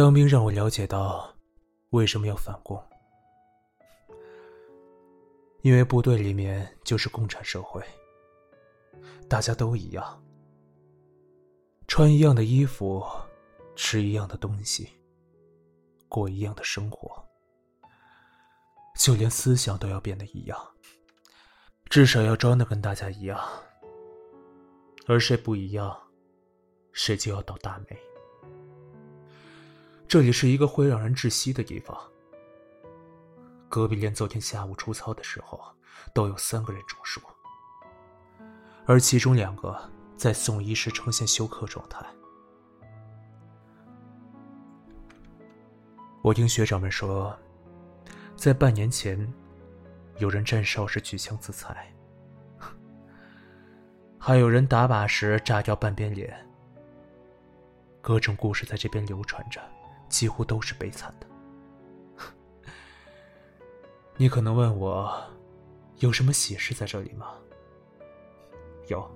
当兵让我了解到为什么要反共，因为部队里面就是共产社会，大家都一样，穿一样的衣服，吃一样的东西，过一样的生活，就连思想都要变得一样，至少要装的跟大家一样，而谁不一样，谁就要倒大霉。这里是一个会让人窒息的地方。隔壁连昨天下午出操的时候，都有三个人中暑，而其中两个在送医时呈现休克状态。我听学长们说，在半年前，有人站哨时举枪自裁，还有人打靶时炸掉半边脸。各种故事在这边流传着。几乎都是悲惨的。你可能问我，有什么喜事在这里吗？有，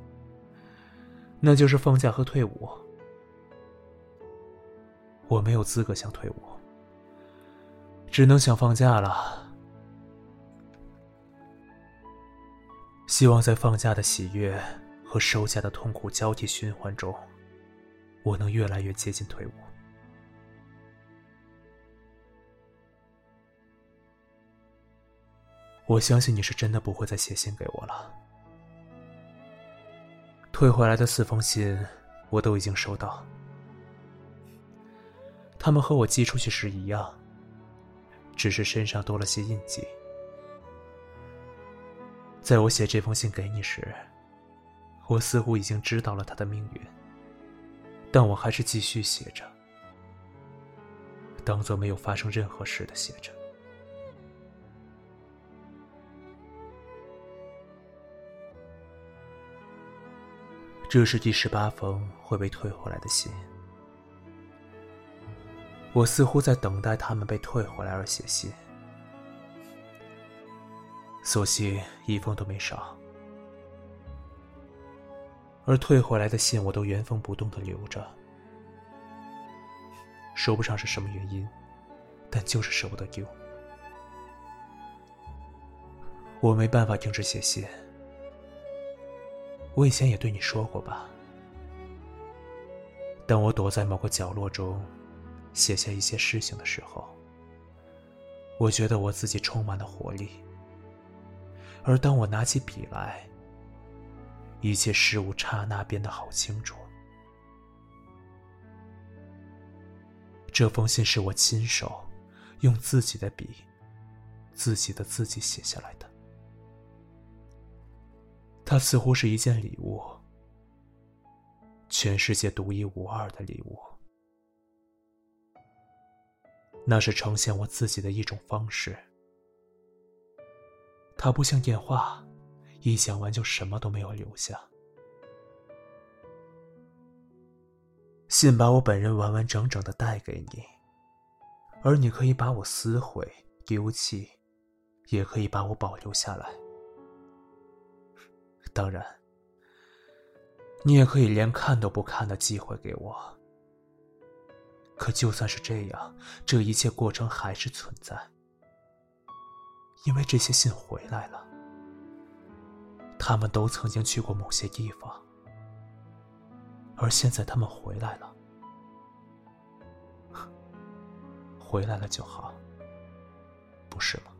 那就是放假和退伍。我没有资格想退伍，只能想放假了。希望在放假的喜悦和收假的痛苦交替循环中，我能越来越接近退伍。我相信你是真的不会再写信给我了。退回来的四封信，我都已经收到。他们和我寄出去时一样，只是身上多了些印记。在我写这封信给你时，我似乎已经知道了他的命运，但我还是继续写着，当做没有发生任何事的写着。这是第十八封会被退回来的信。我似乎在等待他们被退回来而写信，所幸一封都没少。而退回来的信，我都原封不动的留着，说不上是什么原因，但就是舍不得丢。我没办法停止写信。我以前也对你说过吧。当我躲在某个角落中，写下一些事情的时候，我觉得我自己充满了活力。而当我拿起笔来，一切事物刹那变得好清楚。这封信是我亲手用自己的笔、自己的字迹写下来的。它似乎是一件礼物，全世界独一无二的礼物。那是呈现我自己的一种方式。它不像电话，一讲完就什么都没有留下。信把我本人完完整整的带给你，而你可以把我撕毁、丢弃，也可以把我保留下来。当然，你也可以连看都不看的机会给我。可就算是这样，这一切过程还是存在，因为这些信回来了，他们都曾经去过某些地方，而现在他们回来了，回来了就好，不是吗？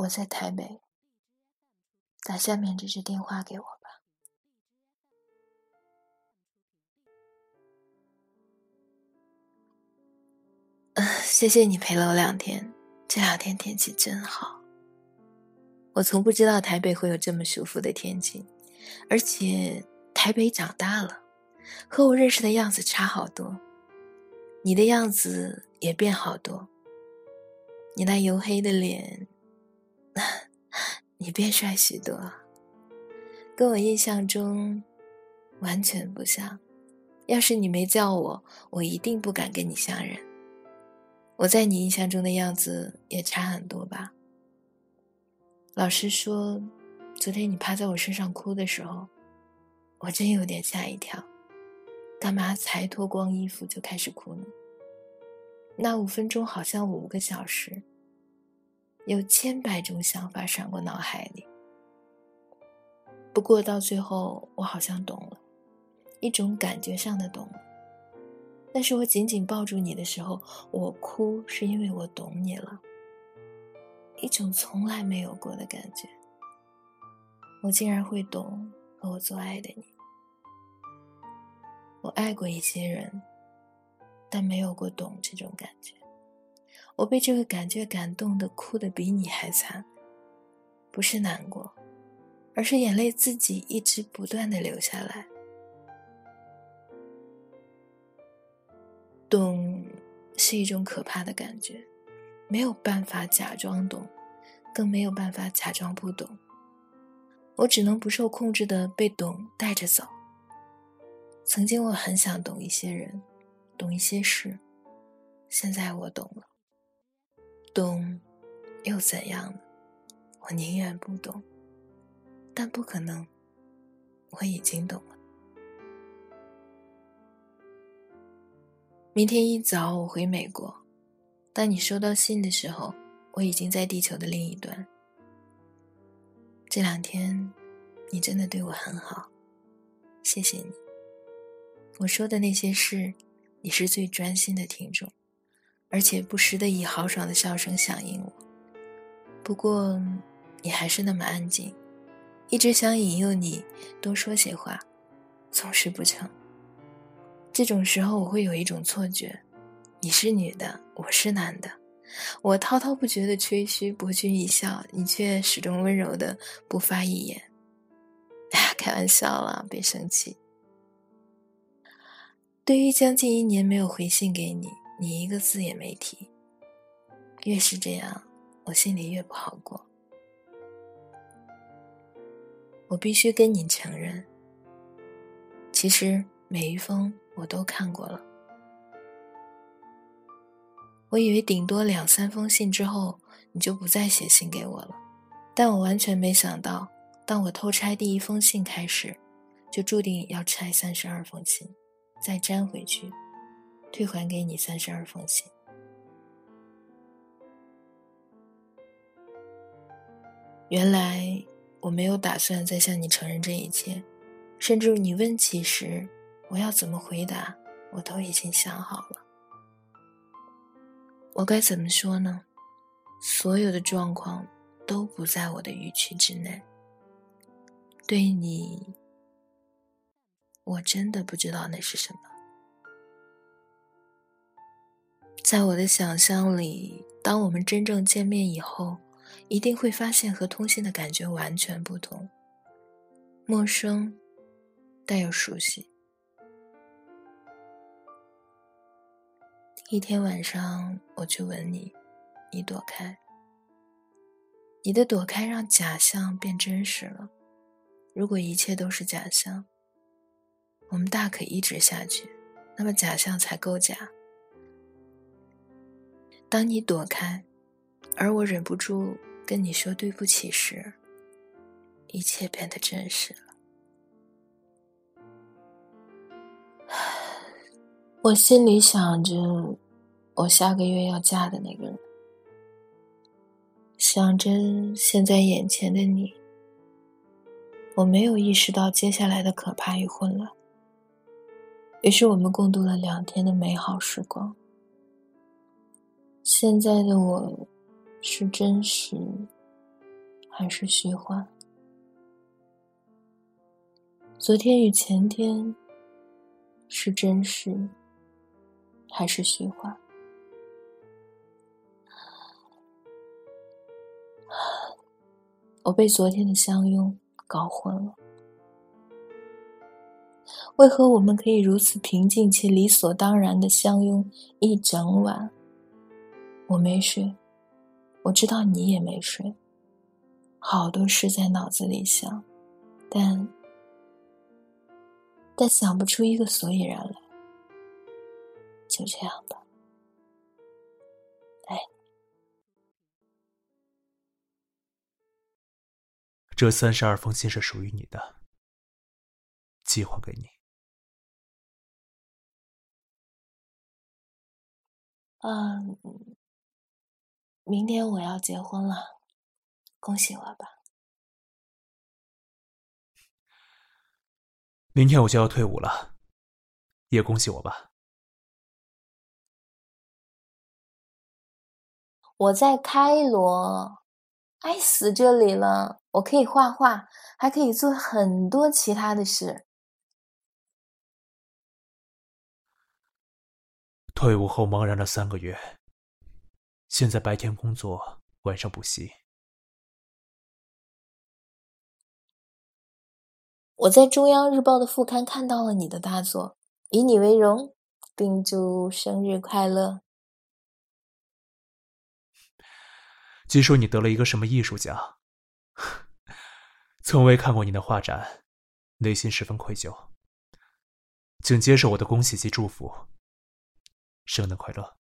我在台北，打下面这支电话给我吧。谢谢你陪了我两天，这两天天气真好。我从不知道台北会有这么舒服的天气，而且台北长大了，和我认识的样子差好多。你的样子也变好多，你那黝黑的脸。你变帅许多，跟我印象中完全不像。要是你没叫我，我一定不敢跟你相认。我在你印象中的样子也差很多吧？老实说，昨天你趴在我身上哭的时候，我真有点吓一跳。干嘛才脱光衣服就开始哭呢？那五分钟好像五个小时，有千百种想法闪过脑海里。不过到最后，我好像懂了，一种感觉上的懂了。但是我紧紧抱住你的时候，我哭是因为我懂你了，一种从来没有过的感觉。我竟然会懂和我做爱的你。我爱过一些人，但没有过懂这种感觉。我被这个感觉感动的，哭的比你还惨。不是难过，而是眼泪自己一直不断的流下来。懂，是一种可怕的感觉，没有办法假装懂，更没有办法假装不懂。我只能不受控制的被懂带着走。曾经我很想懂一些人，懂一些事，现在我懂了。懂，又怎样呢？我宁愿不懂，但不可能。我已经懂了。明天一早我回美国，当你收到信的时候，我已经在地球的另一端。这两天，你真的对我很好，谢谢你。我说的那些事，你是最专心的听众，而且不时的以豪爽的笑声响应我。不过，你还是那么安静，一直想引诱你多说些话，总是不成。这种时候，我会有一种错觉：你是女的，我是男的。我滔滔不绝的吹嘘，博君一笑，你却始终温柔的不发一言。开玩笑了，别生气。对于将近一年没有回信给你，你一个字也没提。越是这样，我心里越不好过。我必须跟你承认，其实每一封我都看过了。我以为顶多两三封信之后，你就不再写信给我了，但我完全没想到，当我偷拆第一封信开始，就注定要拆三十二封信。再粘回去，退还给你三十二封信。原来我没有打算再向你承认这一切，甚至你问起时，我要怎么回答，我都已经想好了。我该怎么说呢？所有的状况都不在我的预期之内。对你。我真的不知道那是什么。在我的想象里，当我们真正见面以后，一定会发现和通信的感觉完全不同，陌生，但又熟悉。一天晚上，我去吻你，你躲开。你的躲开让假象变真实了。如果一切都是假象。我们大可一直下去，那么假象才够假。当你躲开，而我忍不住跟你说对不起时，一切变得真实了。我心里想着，我下个月要嫁的那个人，想着现在眼前的你，我没有意识到接下来的可怕与混乱。于是我们共度了两天的美好时光。现在的我，是真实还是虚幻？昨天与前天，是真实还是虚幻？我被昨天的相拥搞混了。为何我们可以如此平静且理所当然的相拥一整晚？我没睡，我知道你也没睡。好多事在脑子里想，但但想不出一个所以然来。就这样吧，哎。这三十二封信是属于你的，寄还给你。嗯，明年我要结婚了，恭喜我吧。明天我就要退伍了，也恭喜我吧。我在开罗，爱死这里了。我可以画画，还可以做很多其他的事。退伍后茫然了三个月，现在白天工作，晚上补习。我在中央日报的副刊看到了你的大作，以你为荣，并祝生日快乐。据说你得了一个什么艺术奖，从未看过你的画展，内心十分愧疚，请接受我的恭喜及祝福。生日快乐！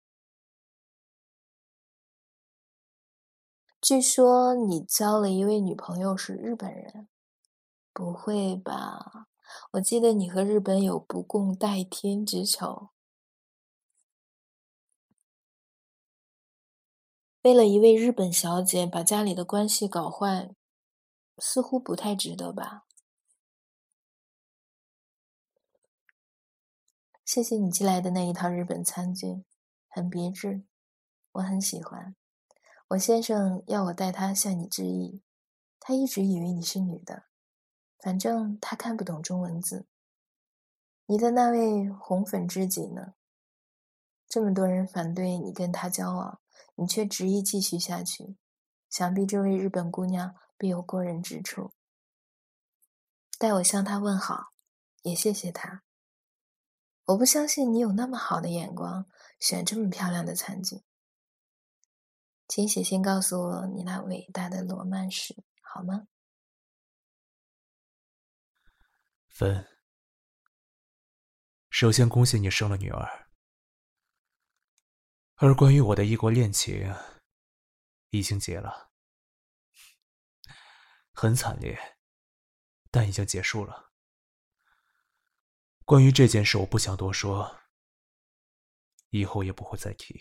据说你交了一位女朋友是日本人。不会吧！我记得你和日本有不共戴天之仇，为了一位日本小姐把家里的关系搞坏，似乎不太值得吧？谢谢你寄来的那一套日本餐具，很别致，我很喜欢。我先生要我代他向你致意，他一直以为你是女的。反正他看不懂中文字。你的那位红粉知己呢？这么多人反对你跟他交往，你却执意继续下去，想必这位日本姑娘必有过人之处。代我向她问好，也谢谢她。我不相信你有那么好的眼光，选这么漂亮的餐具。请写信告诉我你那伟大的罗曼史，好吗？分，首先恭喜你生了女儿。而关于我的异国恋情，已经结了，很惨烈，但已经结束了。关于这件事，我不想多说，以后也不会再提。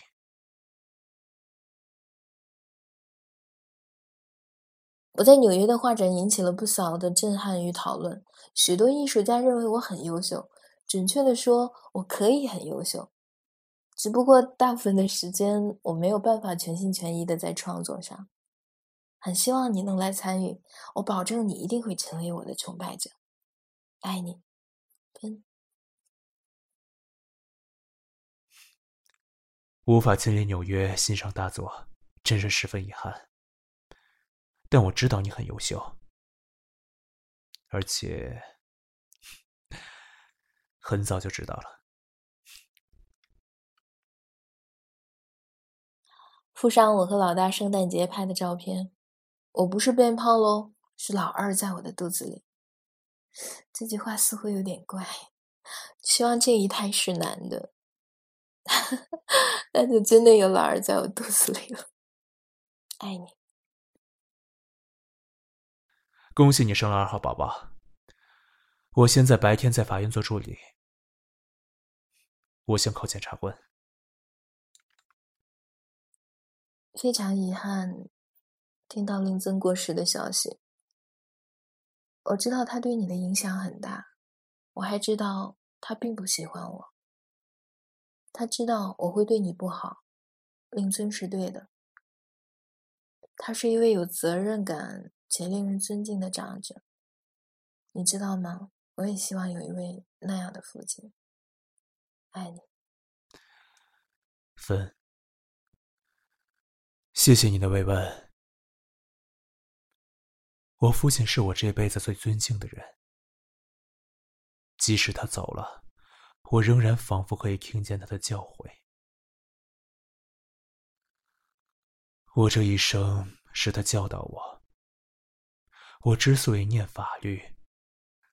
我在纽约的画展引起了不小的震撼与讨论，许多艺术家认为我很优秀，准确的说，我可以很优秀，只不过大部分的时间我没有办法全心全意的在创作上。很希望你能来参与，我保证你一定会成为我的崇拜者。爱你，无法亲临纽约欣赏大作，真是十分遗憾。但我知道你很优秀，而且很早就知道了。附上我和老大圣诞节拍的照片，我不是变胖喽，是老二在我的肚子里。这句话似乎有点怪，希望这一胎是男的，那就真的有老二在我肚子里了。爱你。恭喜你生了二号宝宝！我现在白天在法院做助理，我想考检察官。非常遗憾，听到令尊过世的消息。我知道他对你的影响很大，我还知道他并不喜欢我。他知道我会对你不好，令尊是对的。他是一位有责任感。且令人尊敬的长者，你知道吗？我也希望有一位那样的父亲。爱你，芬。谢谢你的慰问。我父亲是我这辈子最尊敬的人，即使他走了，我仍然仿佛可以听见他的教诲。我这一生是他教导我。我之所以念法律，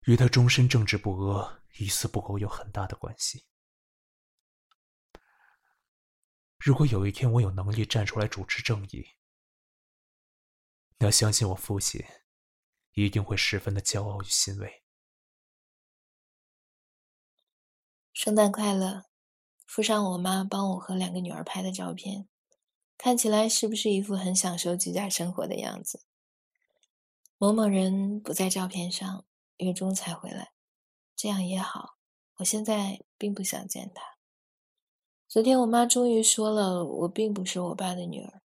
与他终身正直不阿、一丝不苟有很大的关系。如果有一天我有能力站出来主持正义，那相信我父亲一定会十分的骄傲与欣慰。圣诞快乐！附上我妈帮我和两个女儿拍的照片，看起来是不是一副很享受居家生活的样子？某某人不在照片上，月中才回来，这样也好。我现在并不想见他。昨天我妈终于说了，我并不是我爸的女儿。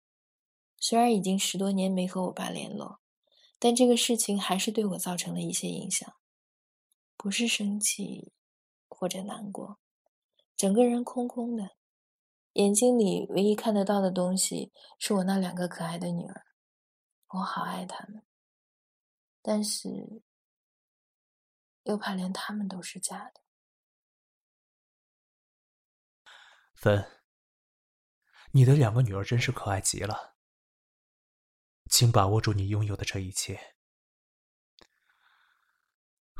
虽然已经十多年没和我爸联络，但这个事情还是对我造成了一些影响。不是生气或者难过，整个人空空的，眼睛里唯一看得到的东西是我那两个可爱的女儿。我好爱他们，但是又怕连他们都是假的。芬，你的两个女儿真是可爱极了，请把握住你拥有的这一切。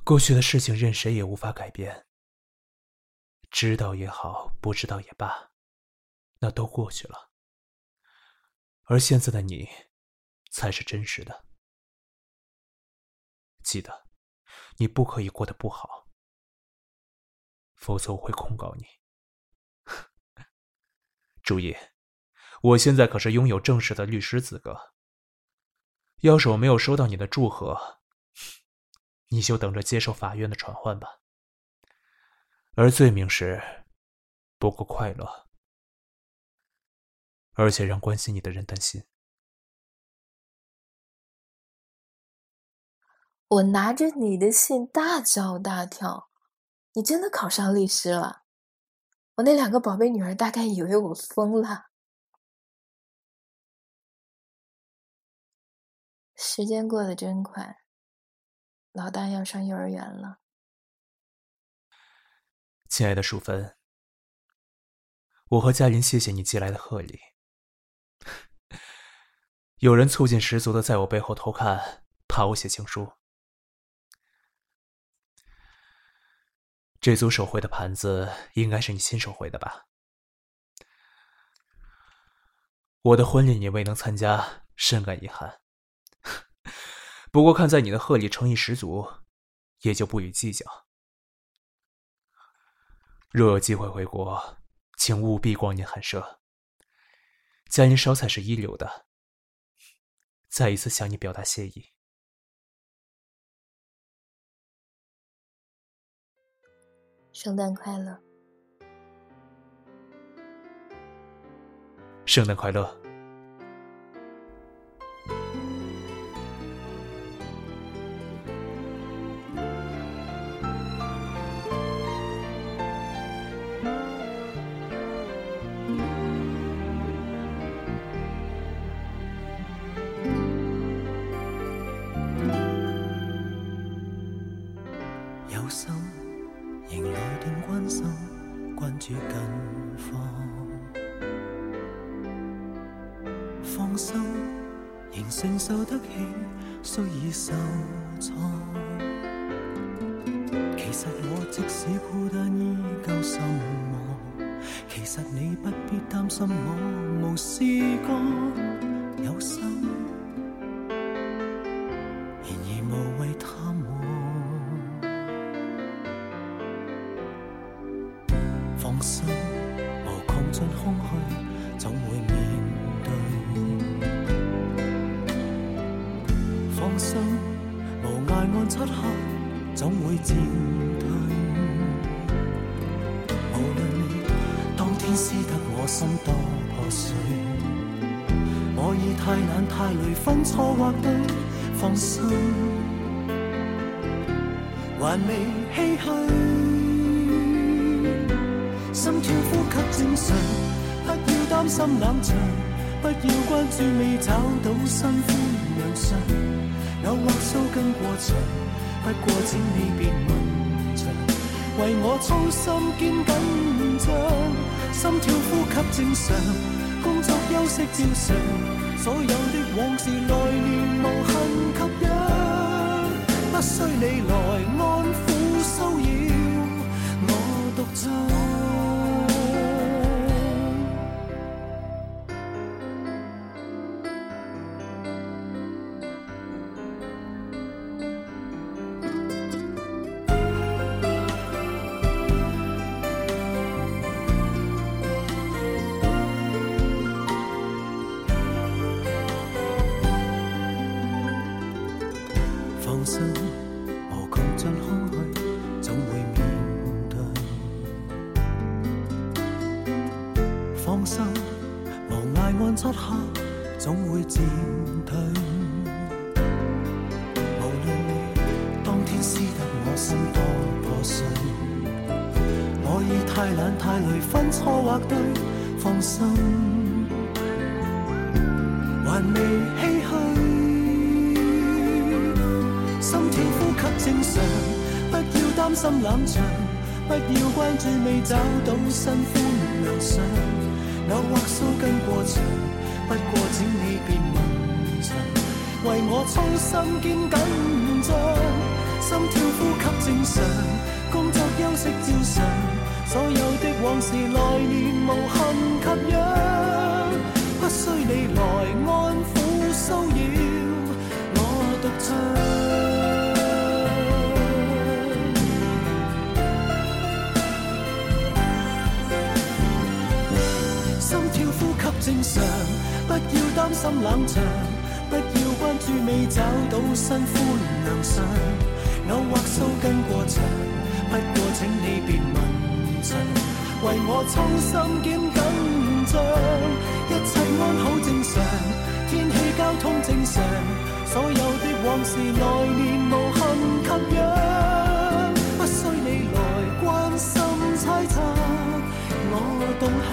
过去的事情任谁也无法改变，知道也好，不知道也罢，那都过去了。而现在的你，才是真实的。记得，你不可以过得不好，否则我会控告你。注意，我现在可是拥有正式的律师资格。要是我没有收到你的祝贺，你就等着接受法院的传唤吧。而罪名是不够快乐，而且让关心你的人担心。我拿着你的信大叫大跳，你真的考上律师了？我那两个宝贝女儿大概以为我疯了。时间过得真快，老大要上幼儿园了。亲爱的淑芬，我和嘉林谢谢你寄来的贺礼。有人促进十足的在我背后偷看，怕我写情书。这组手绘的盘子应该是你亲手绘的吧？我的婚礼你未能参加，深感遗憾。不过看在你的贺礼诚意十足，也就不予计较。若有机会回国，请务必光临寒舍。家人烧菜是一流的。再一次向你表达谢意。圣诞快乐！圣诞快乐！承受得起，虽已受挫。其实我即使孤单，依旧心魔。其实你不必担心我无试过有心，然而无谓他磨。放心，无穷尽空虚，渐退。无论你当天撕得我心多破碎，我已太懒太累分错或对。放心，还未唏嘘，心跳呼吸正常，不要担心冷场，不要关注未找到新欢亮相。有或须跟过长，不过请你别问着。为我操心兼紧张，心跳呼吸正常，工作休息照常。所有的往事来年无恨吸引，不需你来安抚骚扰我独奏。放心，无穷尽空虚，总会面对。放心，无挨暗漆黑，总会渐退。无论你当天撕得我心多破碎，我已太懒太累，分错或对，放心，担心冷场，不要关注未找到新欢良相，偶或须跟过场，不过请你别问长，为我操心兼紧张，心跳呼吸正常，工作休息照常，所有的往事来年无憾及养，不需你来安抚骚扰。我独唱。正常，不要担心冷场，不要关注未找到新欢娘上，偶或数根过长，不过请你别问长，为我衷心兼紧张，一切安好正常，天气交通正常，所有的往事来年无憾给养，不需你来关心猜测，我懂。